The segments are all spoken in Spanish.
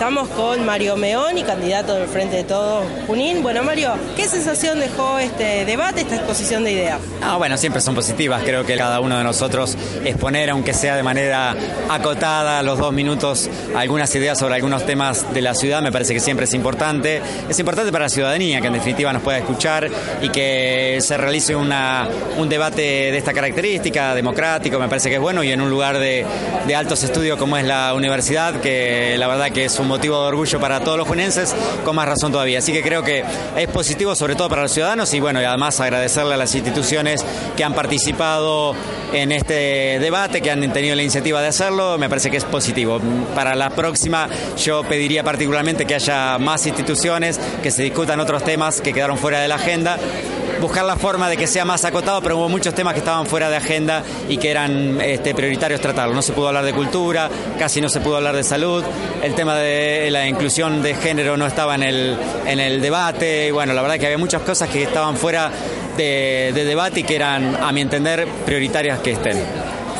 Estamos con Mario Meoni, candidato del Frente de Todos Junín. Bueno, Mario, ¿qué sensación dejó este debate, esta exposición de ideas? Ah, bueno, siempre son positivas. Creo que cada uno de nosotros exponer, aunque sea de manera acotada, los dos minutos, algunas ideas sobre algunos temas de la ciudad, me parece que siempre es importante. Es importante para la ciudadanía, que en definitiva nos pueda escuchar y que se realice una, un debate de esta característica, democrático, me parece que es bueno y en un lugar de, de altos estudios como es la universidad, que la verdad que es un motivo de orgullo para todos los junenses, con más razón todavía. Así que creo que es positivo sobre todo para los ciudadanos y bueno, y además agradecerle a las instituciones que han participado en este debate, que han tenido la iniciativa de hacerlo, me parece que es positivo. Para la próxima yo pediría particularmente que haya más instituciones, que se discutan otros temas que quedaron fuera de la agenda buscar la forma de que sea más acotado, pero hubo muchos temas que estaban fuera de agenda y que eran este, prioritarios tratarlo. No se pudo hablar de cultura, casi no se pudo hablar de salud, el tema de la inclusión de género no estaba en el, en el debate, y bueno, la verdad que había muchas cosas que estaban fuera de, de debate y que eran, a mi entender, prioritarias que estén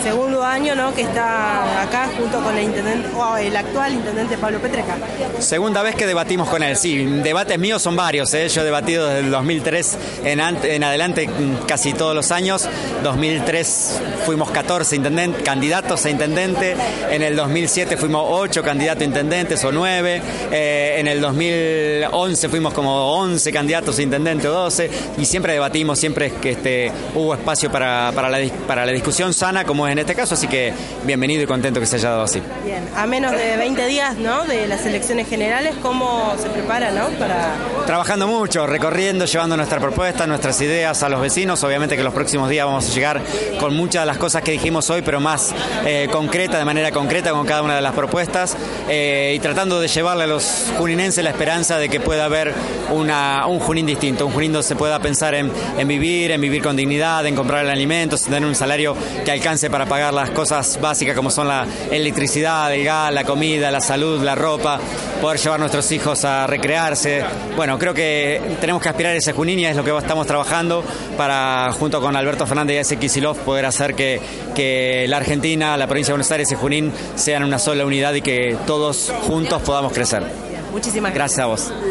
segundo año ¿no? que está acá junto con el intendente el actual intendente Pablo Petreca. Segunda vez que debatimos con él, sí, debates míos son varios, ¿eh? yo he debatido desde el 2003 en, adelante casi todos los años, 2003 fuimos 14 intendentes, candidatos a intendente, en el 2007 fuimos 8 candidatos a intendentes o 9, eh, en el 2011 fuimos como 11 candidatos a intendente o 12 y siempre debatimos, siempre que este, hubo espacio para, la, para la discusión sana como en este caso, así que bienvenido y contento que se haya dado así. Bien, a menos de 20 días ¿no? de las elecciones generales, ¿cómo se prepara ¿no? para...? Trabajando mucho, recorriendo, llevando nuestra propuesta, nuestras ideas a los vecinos, obviamente que los próximos días vamos a llegar con muchas de las cosas que dijimos hoy, pero más eh, concreta, de manera concreta con cada una de las propuestas eh, y tratando de llevarle a los juninenses la esperanza de que pueda haber una, un Junín distinto, un Junín donde se pueda pensar en, en vivir, en vivir con dignidad, en comprar el alimento, en tener un salario que alcance para para pagar las cosas básicas como son la electricidad, el gas, la comida, la salud, la ropa, poder llevar a nuestros hijos a recrearse. Bueno, creo que tenemos que aspirar a ese Junín y es lo que estamos trabajando para, junto con Alberto Fernández y ese Kisilov, poder hacer que, que la Argentina, la provincia de Buenos Aires y Junín sean una sola unidad y que todos juntos podamos crecer. Muchísimas gracias. Gracias a vos.